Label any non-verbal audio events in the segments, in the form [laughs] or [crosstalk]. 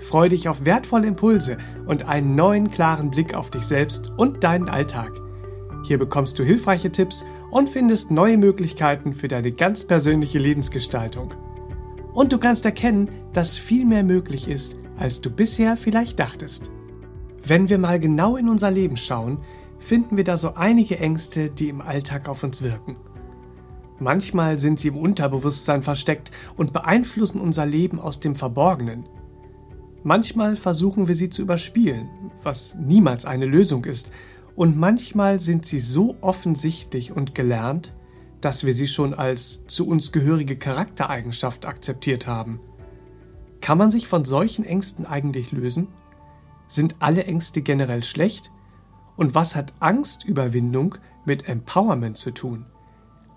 Freu dich auf wertvolle Impulse und einen neuen klaren Blick auf dich selbst und deinen Alltag. Hier bekommst du hilfreiche Tipps und findest neue Möglichkeiten für deine ganz persönliche Lebensgestaltung. Und du kannst erkennen, dass viel mehr möglich ist, als du bisher vielleicht dachtest. Wenn wir mal genau in unser Leben schauen, finden wir da so einige Ängste, die im Alltag auf uns wirken. Manchmal sind sie im Unterbewusstsein versteckt und beeinflussen unser Leben aus dem Verborgenen. Manchmal versuchen wir sie zu überspielen, was niemals eine Lösung ist, und manchmal sind sie so offensichtlich und gelernt, dass wir sie schon als zu uns gehörige Charaktereigenschaft akzeptiert haben. Kann man sich von solchen Ängsten eigentlich lösen? Sind alle Ängste generell schlecht? Und was hat Angstüberwindung mit Empowerment zu tun?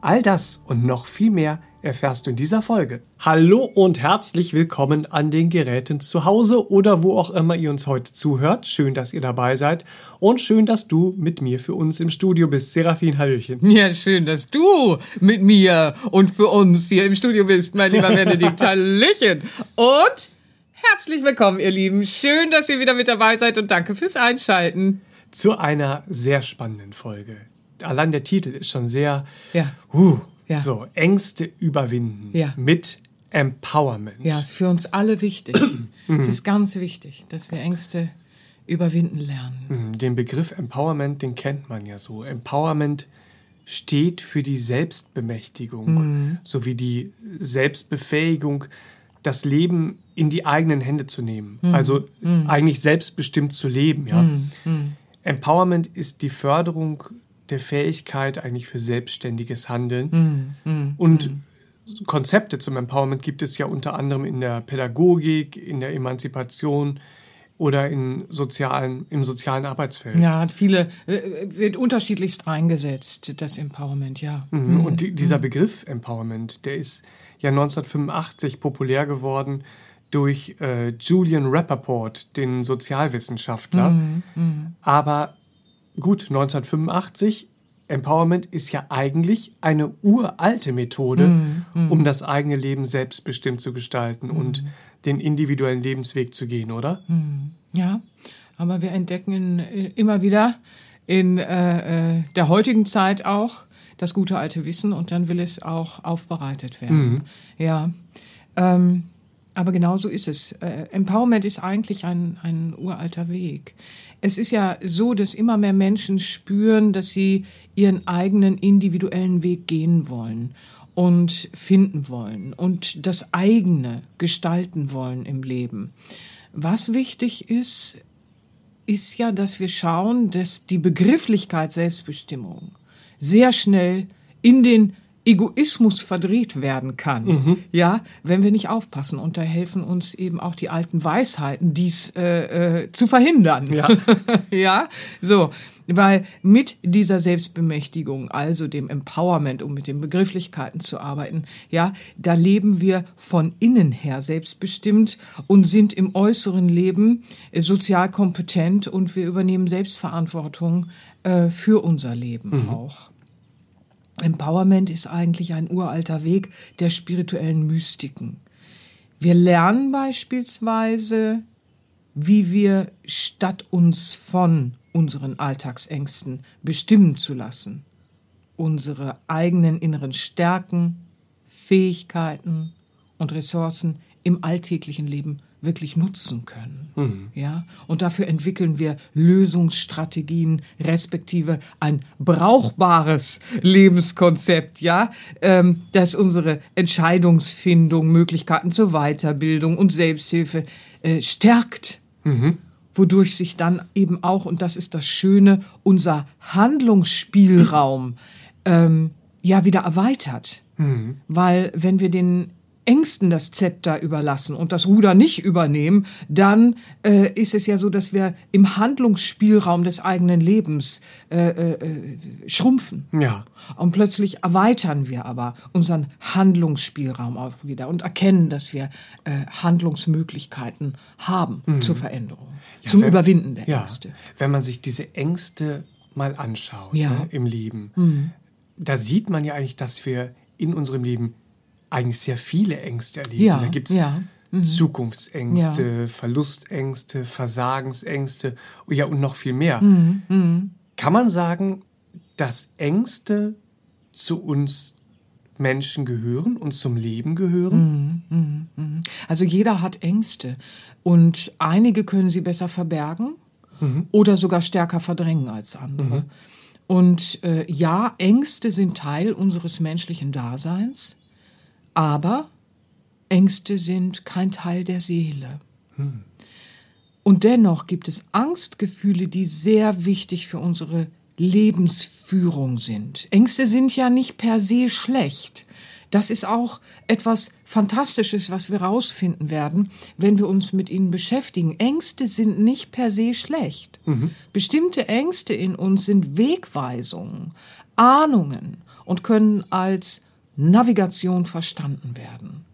All das und noch viel mehr erfährst du in dieser Folge. Hallo und herzlich willkommen an den Geräten zu Hause oder wo auch immer ihr uns heute zuhört. Schön, dass ihr dabei seid und schön, dass du mit mir für uns im Studio bist. Serafin, Hallöchen. Ja, schön, dass du mit mir und für uns hier im Studio bist, mein lieber [laughs] Benedikt. Hallöchen. Und herzlich willkommen, ihr Lieben. Schön, dass ihr wieder mit dabei seid und danke fürs Einschalten. Zu einer sehr spannenden Folge. Allein der Titel ist schon sehr, Ja. uh, Ja. so, Ängste überwinden Ja. mit Empowerment. Ja, ist für uns alle wichtig. [clears throat] es ist ganz wichtig, dass wir Ängste überwinden lernen. Hm, Den Begriff Empowerment, den kennt man ja so. Empowerment steht für die Selbstbemächtigung Mhm. sowie die Selbstbefähigung, das Leben in die eigenen Hände zu nehmen. Mhm. Also eigentlich selbstbestimmt zu leben. Ja? Empowerment ist die Förderung der Fähigkeit eigentlich für selbstständiges Handeln. Mhm. Und Konzepte zum Empowerment gibt es ja unter anderem in der Pädagogik, in der Emanzipation oder in sozialen, im sozialen Arbeitsfeld. Ja, hat viele, äh, wird unterschiedlichst eingesetzt, das Empowerment, ja. Mhm. Und die, dieser Begriff Empowerment, der ist ja 1985 populär geworden durch äh, Julian Rappaport, den Sozialwissenschaftler. Aber gut, 1985, Empowerment ist ja eigentlich eine uralte Methode, um das eigene Leben selbstbestimmt zu gestalten und den individuellen Lebensweg zu gehen, oder? Ja, aber wir entdecken immer wieder in äh, äh, der heutigen Zeit auch das gute alte Wissen und dann will es auch aufbereitet werden. Ja, ähm, aber genau so ist es. Äh, Empowerment ist eigentlich ein, ein uralter Weg. Es ist ja so, dass immer mehr Menschen spüren, dass sie ihren eigenen individuellen Weg gehen wollen und finden wollen und das eigene gestalten wollen im Leben. Was wichtig ist, ist ja, dass wir schauen, dass die Begrifflichkeit Selbstbestimmung sehr schnell in den Egoismus verdreht werden kann, ja, wenn wir nicht aufpassen. Und da helfen uns eben auch die alten Weisheiten, dies äh, äh, zu verhindern. Ja. [laughs] ja, so, weil mit dieser Selbstbemächtigung, also dem Empowerment, um mit den Begrifflichkeiten zu arbeiten, ja, da leben wir von innen her selbstbestimmt und sind im äußeren Leben äh, sozial kompetent und wir übernehmen Selbstverantwortung äh, für unser Leben auch. Empowerment ist eigentlich ein uralter Weg der spirituellen Mystiken. Wir lernen beispielsweise, wie wir statt uns von unseren Alltagsängsten bestimmen zu lassen, unsere eigenen inneren Stärken, Fähigkeiten und Ressourcen im alltäglichen Leben wirklich nutzen können. Ja? Und dafür entwickeln wir Lösungsstrategien, respektive ein brauchbares Lebenskonzept, ja, ähm, das unsere Entscheidungsfindung, Möglichkeiten zur Weiterbildung und Selbsthilfe äh, stärkt wodurch sich dann eben auch, und das ist das Schöne, unser Handlungsspielraum ähm, ja wieder erweitert. Weil wenn wir den Ängsten das Zepter überlassen und das Ruder nicht übernehmen, dann äh, ist es ja so, dass wir im Handlungsspielraum des eigenen Lebens äh, äh, schrumpfen. Ja. Und plötzlich erweitern wir aber unseren Handlungsspielraum auch wieder und erkennen, dass wir äh, Handlungsmöglichkeiten haben zur Veränderung, zum wenn- Überwinden der Ja, Ängste. wenn man sich diese Ängste mal anschaut Ja. ne, im Leben, da sieht man ja eigentlich, dass wir in unserem Leben eigentlich sehr viele Ängste erleben. Ja, da gibt es ja. Zukunftsängste, Verlustängste, Versagensängste ja, und noch viel mehr. Mhm, Kann man sagen, dass Ängste zu uns Menschen gehören und zum Leben gehören? Also jeder hat Ängste und einige können sie besser verbergen oder sogar stärker verdrängen als andere. Und äh, ja, Ängste sind Teil unseres menschlichen Daseins, aber Ängste sind kein Teil der Seele. Und dennoch gibt es Angstgefühle, die sehr wichtig für unsere Lebensführung sind. Ängste sind ja nicht per se schlecht. Das ist auch etwas Fantastisches, was wir rausfinden werden, wenn wir uns mit ihnen beschäftigen. Ängste sind nicht per se schlecht. Bestimmte Ängste in uns sind Wegweisungen, Ahnungen und können als Navigation verstanden werden.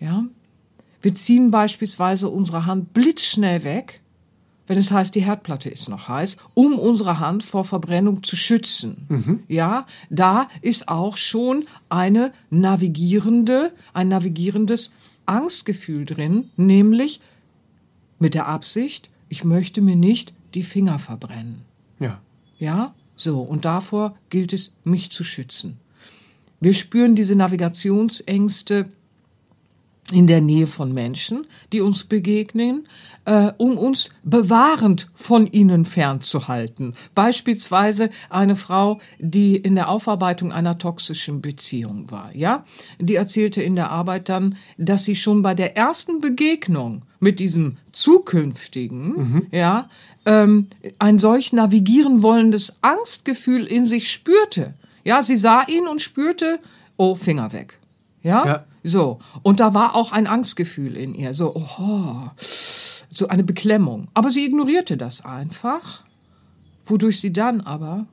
Ja? Wir ziehen beispielsweise unsere Hand blitzschnell weg, wenn es heißt, die Herdplatte ist noch heiß, um unsere Hand vor Verbrennung zu schützen. Ja, da ist auch schon eine navigierende, ein navigierendes Angstgefühl drin, nämlich mit der Absicht, ich möchte mir nicht die Finger verbrennen. Ja. Ja, so, und davor gilt es, mich zu schützen. Wir spüren diese Navigationsängste in der Nähe von Menschen, die uns begegnen, äh, um uns bewahrend von ihnen fernzuhalten. Beispielsweise eine Frau, die in der Aufarbeitung einer toxischen Beziehung war, ja, die erzählte in der Arbeit dann, dass sie schon bei der ersten Begegnung mit diesem zukünftigen, ja, ähm, ein solch navigieren wollendes Angstgefühl in sich spürte. Ja, sie sah ihn und spürte, oh, Finger weg. Ja? Ja. So. Und da war auch ein Angstgefühl in ihr. So, oh, so eine Beklemmung. Aber sie ignorierte das einfach, wodurch sie dann aber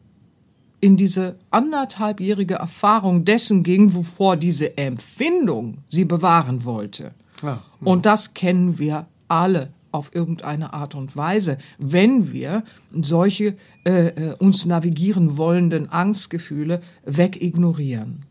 in diese anderthalbjährige Erfahrung dessen ging, wovor diese Empfindung sie bewahren wollte. Ja. Und das kennen wir alle auf irgendeine Art und Weise, wenn wir solche äh, äh, uns navigieren wollenden Angstgefühle wegignorieren.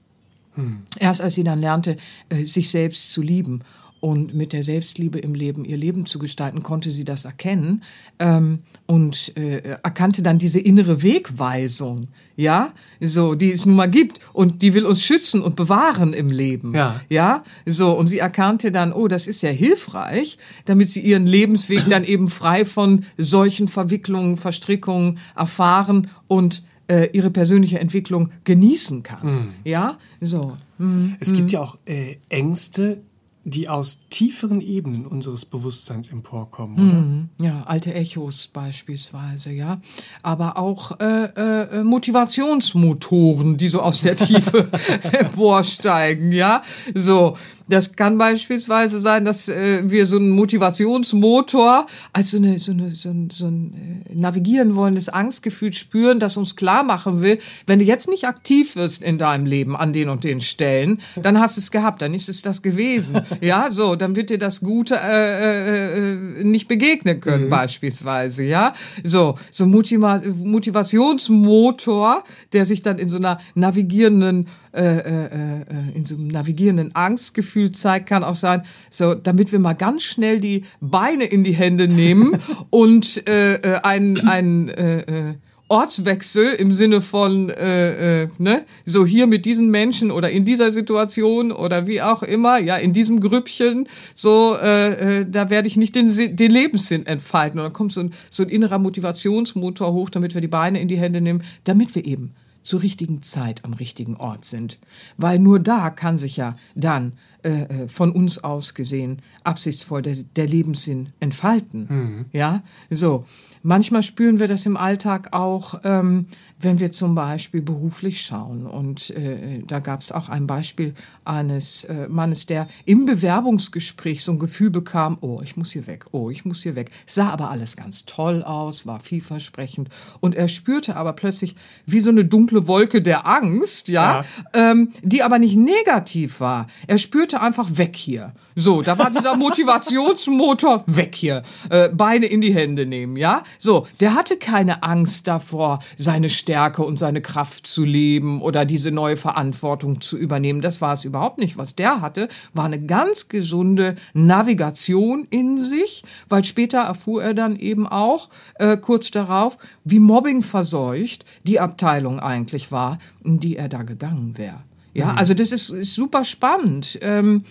Erst als sie dann lernte, äh, sich selbst zu lieben und mit der Selbstliebe im Leben ihr Leben zu gestalten, konnte sie das erkennen ähm, und äh, erkannte dann diese innere Wegweisung, ja, so die es nun mal gibt und die will uns schützen und bewahren im Leben, Ja. ja, so und sie erkannte dann, oh, das ist ja hilfreich, damit sie ihren Lebensweg dann eben frei von solchen Verwicklungen, Verstrickungen erfahren und äh, ihre persönliche Entwicklung genießen kann, ja, so. Hm. Es gibt ja auch äh, Ängste, die aus tieferen Ebenen unseres Bewusstseins emporkommen, oder? Mhm. Ja, alte Echos beispielsweise, ja. Aber auch äh, äh, Motivationsmotoren, die so aus der Tiefe [laughs] emporsteigen, ja. So, das kann beispielsweise sein, dass äh, wir so einen Motivationsmotor als so, eine, so, eine, so ein, so ein äh, navigieren wollendes Angstgefühl spüren, das uns klar machen will, wenn du jetzt nicht aktiv wirst in deinem Leben an den und den Stellen, dann hast du es gehabt, dann ist es das gewesen. [laughs] ja, so, dann wird dir das Gute äh, äh, äh, nicht begegnen können, beispielsweise, ja. So, so Motiva Motivationsmotor, der sich dann in so einer navigierenden äh, äh, äh, in so einem navigierenden Angstgefühl zeigt, kann auch sein, so, damit wir mal ganz schnell die Beine in die Hände nehmen [laughs] und äh, einen, einen äh, Ortswechsel im Sinne von, äh, äh, ne, so hier mit diesen Menschen oder in dieser Situation oder wie auch immer, ja, in diesem Grüppchen, so, äh, äh, da werde ich nicht den, den Lebenssinn entfalten. Und dann kommt so ein, so ein innerer Motivationsmotor hoch, damit wir die Beine in die Hände nehmen, damit wir eben zur richtigen Zeit am richtigen Ort sind. Weil nur da kann sich ja dann äh, äh, von uns aus gesehen absichtsvoll der, der Lebenssinn entfalten. Ja, so. Manchmal spüren wir das im Alltag auch, ähm, wenn wir zum Beispiel beruflich schauen. Und äh, da gab es auch ein Beispiel eines äh, Mannes, der im Bewerbungsgespräch so ein Gefühl bekam, oh, ich muss hier weg, oh, ich muss hier weg. Sah aber alles ganz toll aus, war vielversprechend. Und er spürte aber plötzlich wie so eine dunkle Wolke der Angst, ja, ja. Ähm, die aber nicht negativ war. Er spürte einfach weg hier. So, da war dieser [laughs] Motivationsmotor weg hier. Äh, Beine in die Hände nehmen, ja. So, der hatte keine Angst davor, seine Stärke und seine Kraft zu leben oder diese neue Verantwortung zu übernehmen. Das war es überhaupt nicht. Was der hatte, war eine ganz gesunde Navigation in sich, weil später erfuhr er dann eben auch äh, kurz darauf, wie Mobbing verseucht die Abteilung eigentlich war, in die er da gegangen wäre. Ja, mhm. also das ist, ist super spannend. Ähm,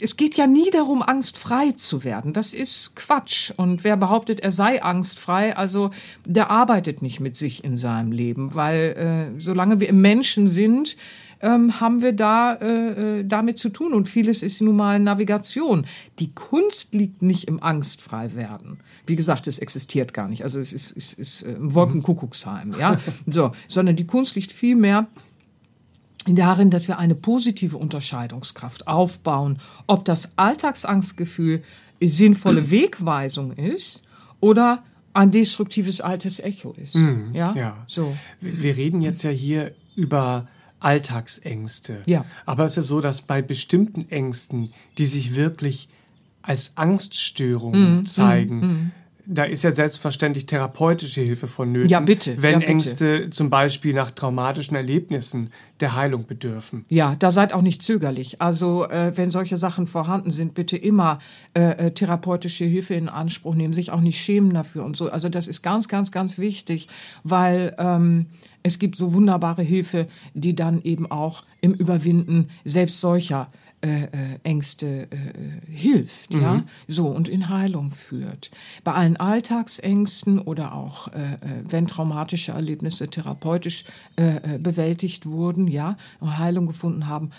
es geht ja nie darum, angstfrei zu werden. Das ist Quatsch. Und wer behauptet, er sei angstfrei, also der arbeitet nicht mit sich in seinem Leben, weil äh, solange wir Menschen sind, ähm, haben wir da äh, äh, damit zu tun. Und vieles ist nun mal Navigation. Die Kunst liegt nicht im angstfrei werden. Wie gesagt, es existiert gar nicht. Also es ist, es ist äh, ein Wolkenkuckucksheim, ja. so, sondern die Kunst liegt vielmehr darin, dass wir eine positive Unterscheidungskraft aufbauen, ob das Alltagsangstgefühl sinnvolle [clears throat] Wegweisung ist oder ein destruktives altes Echo ist. Mhm, ja? ja. So. Wir reden jetzt ja hier über Alltagsängste. Ja. Aber es ist so, dass bei bestimmten Ängsten, die sich wirklich als Angststörungen mhm, zeigen, mhm, da ist ja selbstverständlich therapeutische Hilfe vonnöten. Ja, bitte. Wenn ja, bitte. Ängste zum Beispiel nach traumatischen Erlebnissen der Heilung bedürfen. Ja, da seid auch nicht zögerlich. Also, äh, wenn solche Sachen vorhanden sind, bitte immer äh, äh, therapeutische Hilfe in Anspruch nehmen, sich auch nicht schämen dafür und so. Also, das ist ganz, ganz, ganz wichtig, weil ähm, es gibt so wunderbare Hilfe, die dann eben auch im Überwinden selbst solcher äh, äh, Ängste äh, hilft, mhm. ja, so und in Heilung führt. Bei allen Alltagsängsten oder auch äh, äh wenn traumatische Erlebnisse therapeutisch äh, bewältigt wurden, ja, Heilung gefunden haben,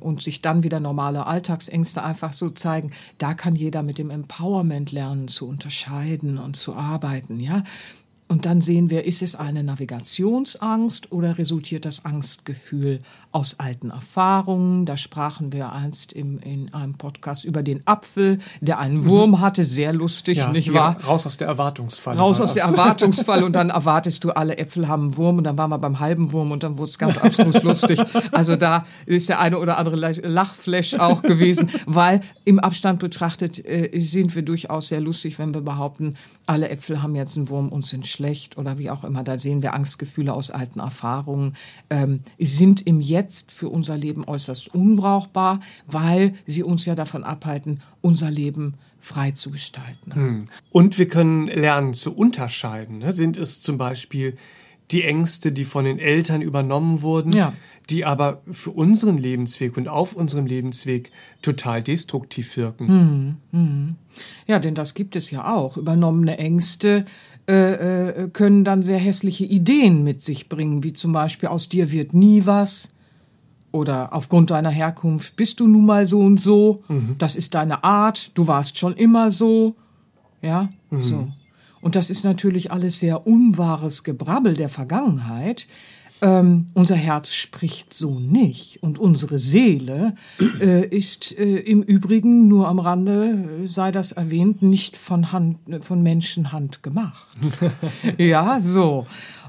und sich dann wieder normale Alltagsängste einfach so zeigen, da kann jeder mit dem Empowerment lernen zu unterscheiden und zu arbeiten, ja. Und dann sehen wir, ist es eine Navigationsangst oder resultiert das Angstgefühl aus alten Erfahrungen? Da sprachen wir einst im, in einem Podcast über den Apfel, der einen Wurm mhm. hatte, sehr lustig, ja, nicht wahr? Raus aus der Erwartungsfalle. Raus aus der Erwartungsfalle und dann erwartest du, alle Äpfel haben einen Wurm und dann waren wir beim halben Wurm und dann wurde es ganz abstrus lustig. Also da ist der eine oder andere Lachflash auch gewesen, weil im Abstand betrachtet äh, sind wir durchaus sehr lustig, wenn wir behaupten, alle Äpfel haben jetzt einen Wurm und sind schlecht oder wie auch immer. Da sehen wir Angstgefühle aus alten Erfahrungen, ähm, sind im Jetzt für unser Leben äußerst unbrauchbar, weil sie uns ja davon abhalten, unser Leben frei zu gestalten. Hm. Und wir können lernen zu unterscheiden. Ne? Sind es zum Beispiel die Ängste, die von den Eltern übernommen wurden, ja. die aber für unseren Lebensweg und auf unserem Lebensweg total destruktiv wirken. Hm, hm. Ja, denn das gibt es ja auch. Übernommene Ängste äh, können dann sehr hässliche Ideen mit sich bringen, wie zum Beispiel aus dir wird nie was oder aufgrund deiner Herkunft bist du nun mal so und so, mhm. das ist deine Art, du warst schon immer so, ja, mhm. so. Und das ist natürlich alles sehr unwahres Gebrabbel der Vergangenheit, ähm, unser Herz spricht so nicht und unsere Seele äh, ist äh, im Übrigen nur am Rande, äh, sei das erwähnt, nicht von Hand, von Menschenhand gemacht. [laughs] ja, so.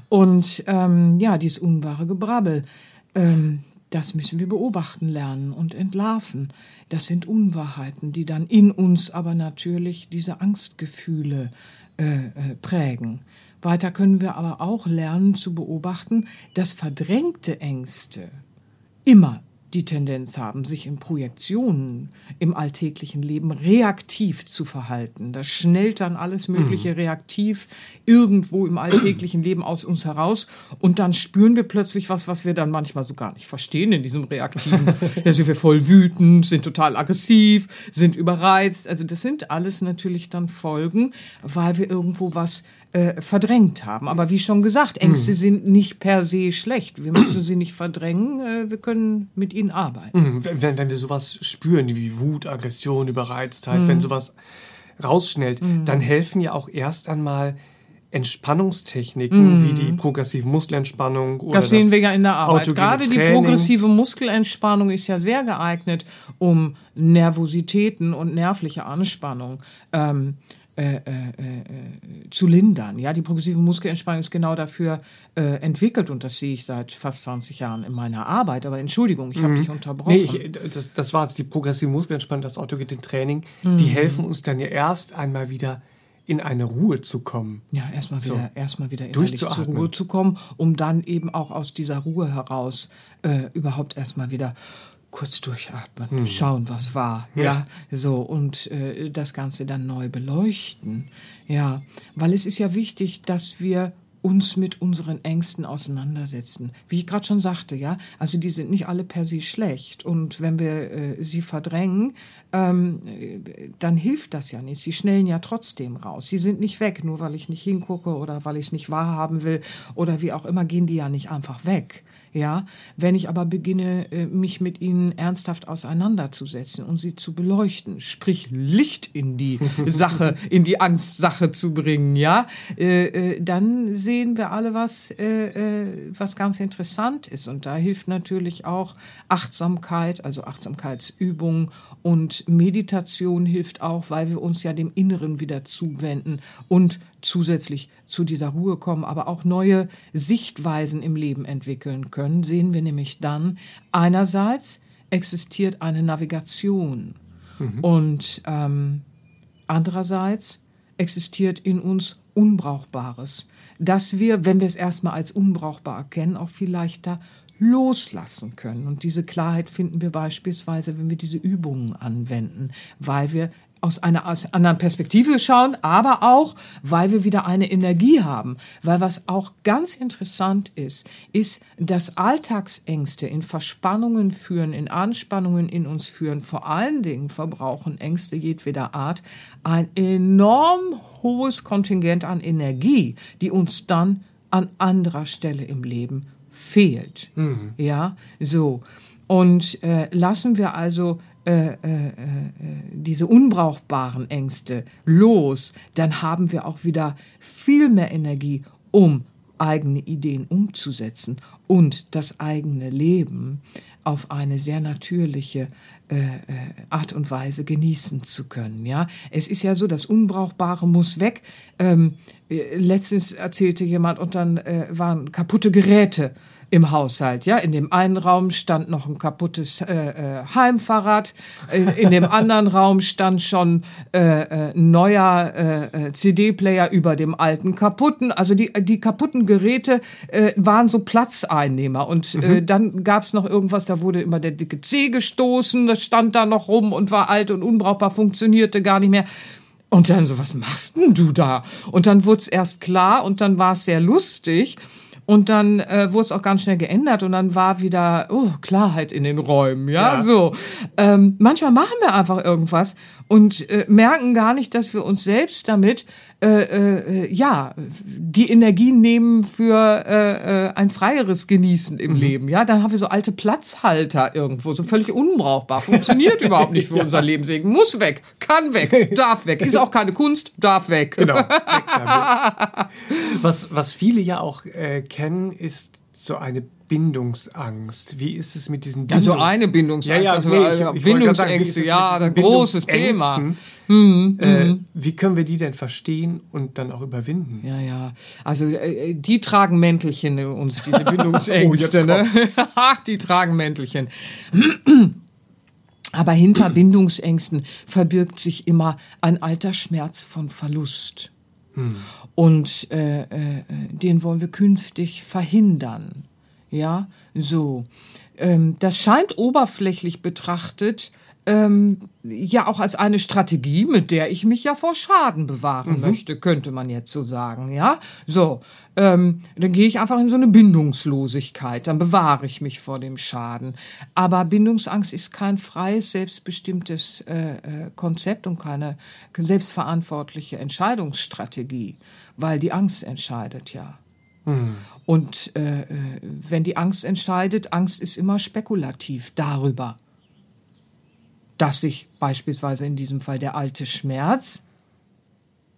Und ähm, ja, dieses unwahre Gebrabbel, ähm, das müssen wir beobachten lernen und entlarven. Das sind Unwahrheiten, die dann in uns aber natürlich diese Angstgefühle äh, äh, prägen. Weiter können wir aber auch lernen zu beobachten, dass verdrängte Ängste immer die Tendenz haben, sich in Projektionen im alltäglichen Leben reaktiv zu verhalten. Da schnellt dann alles Mögliche mhm. reaktiv irgendwo im alltäglichen Leben aus uns heraus und dann spüren wir plötzlich was, was wir dann manchmal so gar nicht verstehen in diesem Reaktiven. [laughs] da sind wir voll wütend, sind total aggressiv, sind überreizt. Also das sind alles natürlich dann Folgen, weil wir irgendwo was äh, verdrängt haben. Aber wie schon gesagt, Ängste mhm. sind nicht per se schlecht. Wir müssen sie nicht verdrängen, äh, wir können mit ihnen arbeiten. Mhm. Wenn, wenn wir sowas spüren, wie Wut, Aggression, Überreiztheit, mhm. wenn sowas rausschnellt, mhm. dann helfen ja auch erst einmal Entspannungstechniken mm. wie die progressive Muskelentspannung oder das sehen das wir ja in der Arbeit. Gerade die progressive Muskelentspannung ist ja sehr geeignet, um Nervositäten und nervliche Anspannung ähm, äh, äh, äh, zu lindern. Ja, die progressive Muskelentspannung ist genau dafür äh, entwickelt und das sehe ich seit fast 20 Jahren in meiner Arbeit. Aber Entschuldigung, ich habe mhm. dich unterbrochen. Nee, ich, das, das war die progressive Muskelentspannung, das Autogetin-Training. Mhm. Die helfen uns dann ja erst einmal wieder in eine Ruhe zu kommen. Ja, erstmal wieder, so. erstmal wieder innerlich zur Ruhe zu kommen, um dann eben auch aus dieser Ruhe heraus äh, überhaupt erstmal wieder kurz durchatmen, hm. schauen, was war, ja, ja so und äh, das Ganze dann neu beleuchten, ja, weil es ist ja wichtig, dass wir uns mit unseren Ängsten auseinandersetzen. Wie ich gerade schon sagte, ja, also die sind nicht alle per se schlecht. Und wenn wir äh, sie verdrängen, ähm, dann hilft das ja nicht. Sie schnellen ja trotzdem raus. Sie sind nicht weg, nur weil ich nicht hingucke oder weil ich es nicht wahrhaben will oder wie auch immer, gehen die ja nicht einfach weg. Ja, wenn ich aber beginne, äh, mich mit ihnen ernsthaft auseinanderzusetzen und sie zu beleuchten, sprich Licht in die [laughs] Sache, in die Angstsache zu bringen, ja, äh, äh, dann sehen wir alle was, was ganz interessant ist. Und da hilft natürlich auch Achtsamkeit, also Achtsamkeitsübungen und Meditation hilft auch, weil wir uns ja dem Inneren wieder zuwenden und zusätzlich zu dieser Ruhe kommen, aber auch neue Sichtweisen im Leben entwickeln können, sehen wir nämlich dann, einerseits existiert eine Navigation mhm. und ähm, andererseits existiert in uns Unbrauchbares, dass wir, wenn wir es erstmal als unbrauchbar erkennen, auch viel leichter loslassen können. Und diese Klarheit finden wir beispielsweise, wenn wir diese Übungen anwenden, weil wir aus einer aus anderen Perspektive schauen, aber auch, weil wir wieder eine Energie haben. Weil was auch ganz interessant ist, ist, dass Alltagsängste in Verspannungen führen, in Anspannungen in uns führen. Vor allen Dingen verbrauchen Ängste jedweder Art ein enorm hohes Kontingent an Energie, die uns dann an anderer Stelle im Leben fehlt. Mhm. Ja, so. Und äh, lassen wir also äh, äh, äh, diese unbrauchbaren Ängste los, dann haben wir auch wieder viel mehr Energie, um eigene Ideen umzusetzen und das eigene Leben auf eine sehr natürliche äh, Art und Weise genießen zu können. Ja, es ist ja so, das Unbrauchbare muss weg. Ähm, letztens erzählte jemand und dann äh, waren kaputte Geräte im Haushalt. Ja, in dem einen Raum stand noch ein kaputtes äh, äh, Heimfahrrad, in, in dem anderen Raum stand schon äh, äh, ein neuer äh, äh CD-Player über dem alten kaputten. Also die die kaputten Geräte äh, waren so Platzeinnehmer und äh, mhm. äh, dann gab's noch irgendwas, da wurde immer der dicke C gestoßen, das stand da noch rum und war alt und unbrauchbar, funktionierte gar nicht mehr. Und dann so, was machst denn du da? Und dann wurde es erst klar und dann war es sehr lustig. Und dann äh, wurde es auch ganz schnell geändert und dann war wieder oh, Klarheit in den Räumen. Ja, ja. so. Ähm, manchmal machen wir einfach irgendwas und äh, merken gar nicht, dass wir uns selbst damit äh, äh, ja die Energie nehmen für äh, äh, ein freieres Genießen im mhm. Leben. Ja, dann haben wir so alte Platzhalter irgendwo, so völlig unbrauchbar, funktioniert [laughs] überhaupt nicht für ja. unser Lebenswegen, muss weg, kann weg, darf weg, ist auch keine Kunst, darf weg. Genau. Weg damit. [laughs] Was was viele ja auch äh, kennen, ist so eine Bindungsangst. Wie ist es mit diesen Bindungs... Also eine Bindungsangst, ja, ja, also nee, ich, Bindungsängste, ja, ein großes Thema. Mhm, äh, mhm. wie können wir die denn verstehen und dann auch überwinden? Ja, ja. Also äh, die tragen Mäntelchen uns, diese [laughs] Bindungsängste. oh, ne? [laughs] die tragen Mäntelchen. [clears throat] Aber hinter Bindungsängsten verbirgt sich immer ein alter Schmerz von Verlust. Hm. Und äh, äh, den wollen wir künftig verhindern. Ja, so. Ähm, das scheint oberflächlich betrachtet ähm, ja auch als eine Strategie, mit der ich mich ja vor Schaden bewahren möchte, könnte man jetzt so sagen, ja. So, ähm, dann gehe ich einfach in so eine Bindungslosigkeit, dann bewahre ich mich vor dem Schaden. Aber Bindungsangst ist kein freies, selbstbestimmtes äh, äh, Konzept und keine selbstverantwortliche Entscheidungsstrategie, weil die Angst entscheidet ja. Und äh, äh, wenn die Angst entscheidet, Angst ist immer spekulativ darüber, dass sich beispielsweise in diesem Fall der alte Schmerz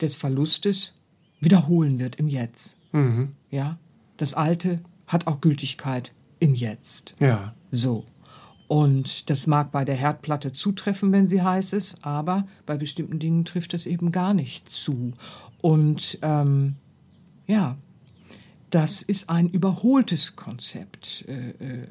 des Verlustes wiederholen wird im Jetzt. Ja, das Alte hat auch Gültigkeit im Jetzt. Ja. So. Und das mag bei der Herdplatte zutreffen, wenn sie heiß ist, aber bei bestimmten Dingen trifft es eben gar nicht zu. Und ähm, ja, das ist ein überholtes Konzept, äh, äh, äh,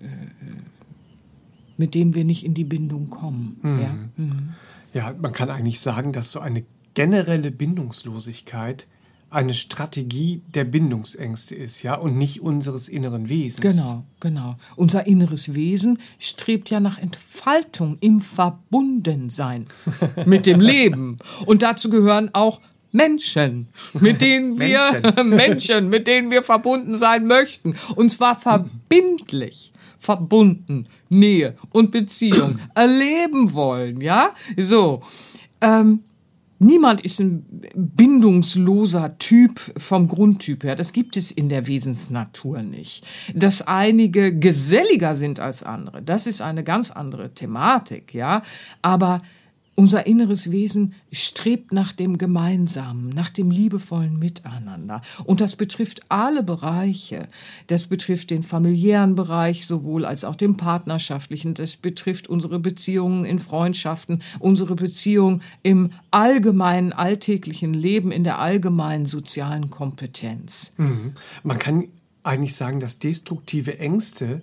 mit dem wir nicht in die Bindung kommen. Ja? Mhm. Ja, man kann eigentlich sagen, dass so eine generelle Bindungslosigkeit eine Strategie der Bindungsängste ist, ja, und nicht unseres inneren Wesens. Genau, genau. Unser inneres Wesen strebt ja nach Entfaltung im Verbundensein [laughs] mit dem Leben. Und dazu gehören auch Menschen, mit denen [laughs] wir Menschen. [laughs] Menschen, mit denen wir verbunden sein möchten. Und zwar verbindlich. Verbunden, Nähe und Beziehung [clears throat] erleben wollen, ja? So. Ähm, Niemand ist ein bindungsloser Typ vom Grundtyp her. Das gibt es in der Wesensnatur nicht. Dass einige geselliger sind als andere, das ist eine ganz andere Thematik, ja. Aber unser inneres Wesen strebt nach dem Gemeinsamen, nach dem liebevollen Miteinander. Und das betrifft alle Bereiche. Das betrifft den familiären Bereich sowohl als auch den partnerschaftlichen. Das betrifft unsere Beziehungen in Freundschaften, unsere Beziehung im allgemeinen alltäglichen Leben, in der allgemeinen sozialen Kompetenz. Mhm. Man kann eigentlich sagen, dass destruktive Ängste,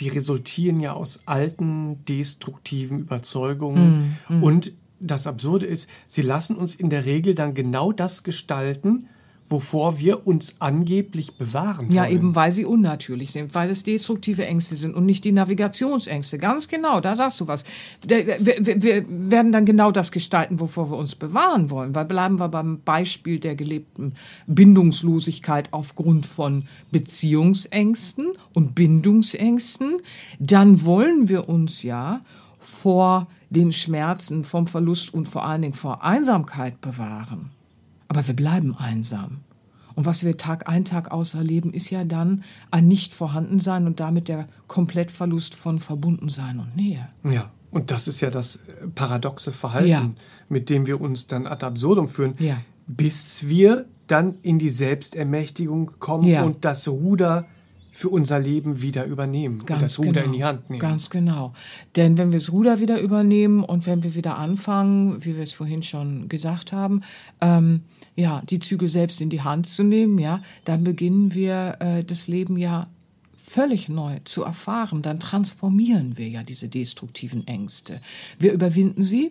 die resultieren ja aus alten destruktiven Überzeugungen. Und das Absurde ist, sie lassen uns in der Regel dann genau das gestalten, wovor wir uns angeblich bewahren wollen. Ja, eben weil sie unnatürlich sind, weil es destruktive Ängste sind und nicht die Navigationsängste. Ganz genau, da sagst du was. Wir, wir, wir werden dann genau das gestalten, wovor wir uns bewahren wollen. Weil bleiben wir beim Beispiel der gelebten Bindungslosigkeit aufgrund von Beziehungsängsten und Bindungsängsten, dann wollen wir uns ja vor den Schmerzen vom Verlust und vor allen Dingen vor Einsamkeit bewahren. Aber wir bleiben einsam. Und was wir Tag ein, Tag aus erleben, ist ja dann ein Nicht-Vorhandensein und damit der Komplettverlust von Verbundensein und Nähe. Ja, und das ist ja das äh, paradoxe Verhalten, Ja. mit dem wir uns dann ad absurdum führen, Ja. bis wir dann in die Selbstermächtigung kommen Ja. und das Ruder für unser Leben wieder übernehmen und das Ruder in die Hand nehmen. Ganz genau. Denn wenn wir das Ruder wieder übernehmen und wenn wir wieder anfangen, wie wir es vorhin schon gesagt haben, ähm, ja, die Zügel selbst in die Hand zu nehmen, ja, dann beginnen wir äh, das Leben ja völlig neu zu erfahren. Dann transformieren wir ja diese destruktiven Ängste. Wir überwinden sie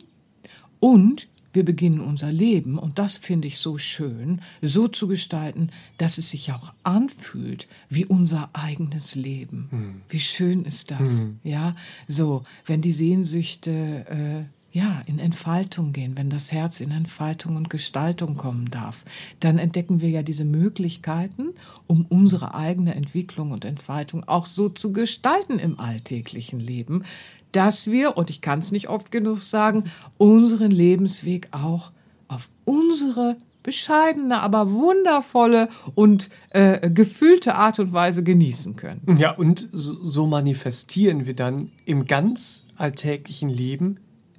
und wir beginnen unser Leben, und das finde ich so schön, so zu gestalten, dass es sich auch anfühlt wie unser eigenes Leben. Wie schön ist das? Ja, so, wenn die Sehnsüchte äh, ja, in Entfaltung gehen, wenn das Herz in Entfaltung und Gestaltung kommen darf, dann entdecken wir ja diese Möglichkeiten, um unsere eigene Entwicklung und Entfaltung auch so zu gestalten im alltäglichen Leben, dass wir, und ich kann es nicht oft genug sagen, unseren Lebensweg auch auf unsere bescheidene, aber wundervolle und äh, gefühlte Art und Weise genießen können. Ja, und so, so manifestieren wir dann im ganz alltäglichen Leben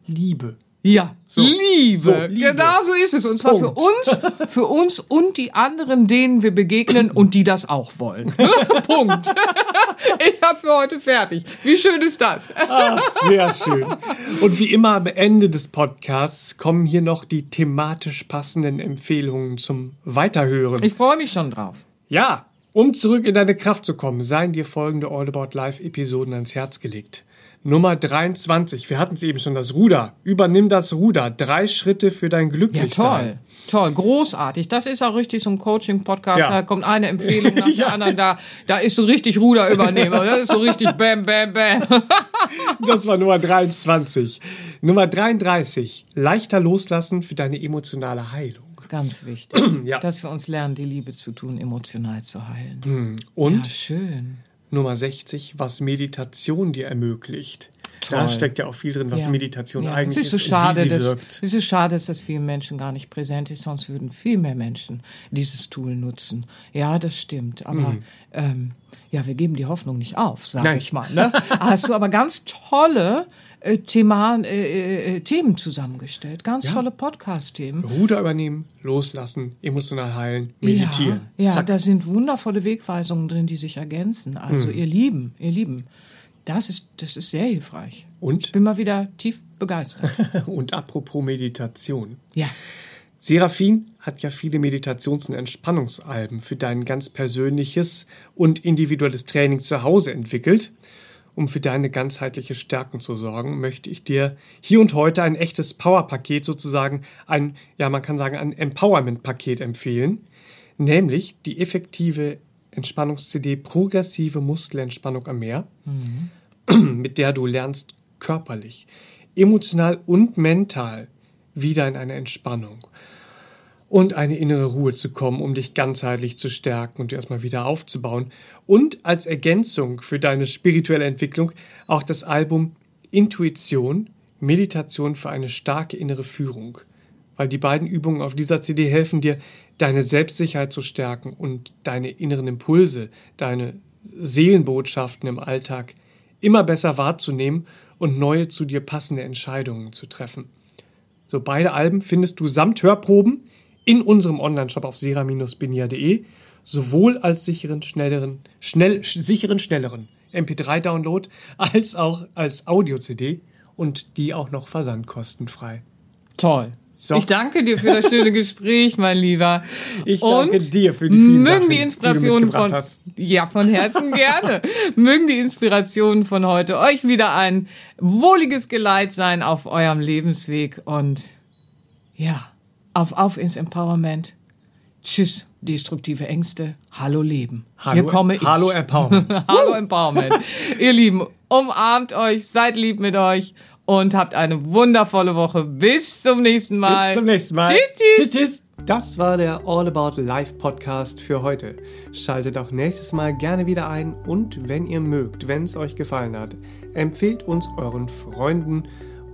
Liebe. Ja, Liebe. so, Liebe. Genau so ist es. Und zwar für uns, für uns und die anderen, denen wir begegnen und die das auch wollen. [laughs] Punkt. Ich habe für heute fertig. Wie schön ist das? Ach, sehr schön. Und wie immer am Ende des Podcasts kommen hier noch die thematisch passenden Empfehlungen zum Weiterhören. Ich freue mich schon drauf. Ja, um zurück in deine Kraft zu kommen, seien dir folgende All About Life Episoden ans Herz gelegt. Nummer 23. Wir hatten es eben schon, das Ruder. Übernimm das Ruder. Drei Schritte für dein Ja, Glücklichsein. toll. Toll, großartig. Das ist auch richtig so ein Coaching-Podcast. Ja. Da kommt eine Empfehlung [laughs] nach Ja. der anderen. Da, da ist so richtig Ruderübernehmer. Das ist so richtig bam, bam, bam. [laughs] Das war Nummer 23. Nummer 33. Leichter loslassen für deine emotionale Heilung. Ganz wichtig, [clears throat] Ja. dass wir uns lernen, die Liebe zu tun, emotional zu heilen. Und Ja, schön. Nummer 60, was Meditation dir ermöglicht. Da Toll. steckt ja auch viel drin, was Ja. Meditation Ja, eigentlich es ist so ist schade, und wie sie dass, wirkt. Es ist schade, dass das vielen Menschen gar nicht präsent ist, sonst würden viel mehr Menschen dieses Tool nutzen. Ja, das stimmt. Aber ähm, ja, wir geben die Hoffnung nicht auf, sage ich mal. Ne? [laughs] Hast du aber ganz tolle äh, Thema, äh, äh, Themen zusammengestellt. Ganz Ja. tolle Podcast-Themen. Ruder übernehmen, loslassen, emotional heilen, meditieren. Ja, ja Zack. da sind wundervolle Wegweisungen drin, die sich ergänzen. Also ihr Lieben, ihr Lieben, das ist, das ist sehr hilfreich. Und, Bin mal wieder tief begeistert. [laughs] und apropos Meditation. Ja. Seraphin hat ja viele Meditations- und Entspannungsalben für dein ganz persönliches und individuelles Training zu Hause entwickelt. Um für deine ganzheitliche Stärkung zu sorgen, möchte ich dir hier und heute ein echtes Power-Paket sozusagen, ein, ja, man kann sagen, ein Empowerment-Paket empfehlen, nämlich die effektive Entspannungs-CD Progressive Muskelentspannung am Meer, mit der du lernst, körperlich, emotional und mental wieder in eine Entspannung und eine innere Ruhe zu kommen, um dich ganzheitlich zu stärken und erstmal wieder aufzubauen. Und als Ergänzung für deine spirituelle Entwicklung auch das Album Intuition, Meditation für eine starke innere Führung. Weil die beiden Übungen auf dieser CD helfen dir, deine Selbstsicherheit zu stärken und deine inneren Impulse, deine Seelenbotschaften im Alltag immer besser wahrzunehmen und neue zu dir passende Entscheidungen zu treffen. So, beide Alben findest du samt Hörproben in unserem Onlineshop auf sera-benia.de, sowohl als sicheren, schnelleren, schnell, sch- sicheren, schnelleren MP3-Download als auch als Audio-CD und die auch noch versandkostenfrei. Toll. So. Ich danke dir für das schöne Gespräch, mein Lieber. [laughs] Ich danke Und dir für die vielen mögen Sachen, die Inspirationen von hast. ja von Herzen gerne [laughs] mögen die Inspirationen von heute euch wieder ein wohliges Geleit sein auf eurem Lebensweg und ja auf auf ins Empowerment. Tschüss destruktive Ängste. Hallo Leben. Hallo, Hier komme ich. Hallo Empowerment. [laughs] Hallo Empowerment. Ihr Lieben, umarmt euch, seid lieb mit euch und habt eine wundervolle Woche. Bis zum nächsten Mal. Bis zum nächsten Mal. Tschüss, tschüss. tschüss, tschüss. Das war der All About Life Podcast für heute. Schaltet auch nächstes Mal gerne wieder ein und wenn ihr mögt, wenn es euch gefallen hat, empfehlt uns euren Freunden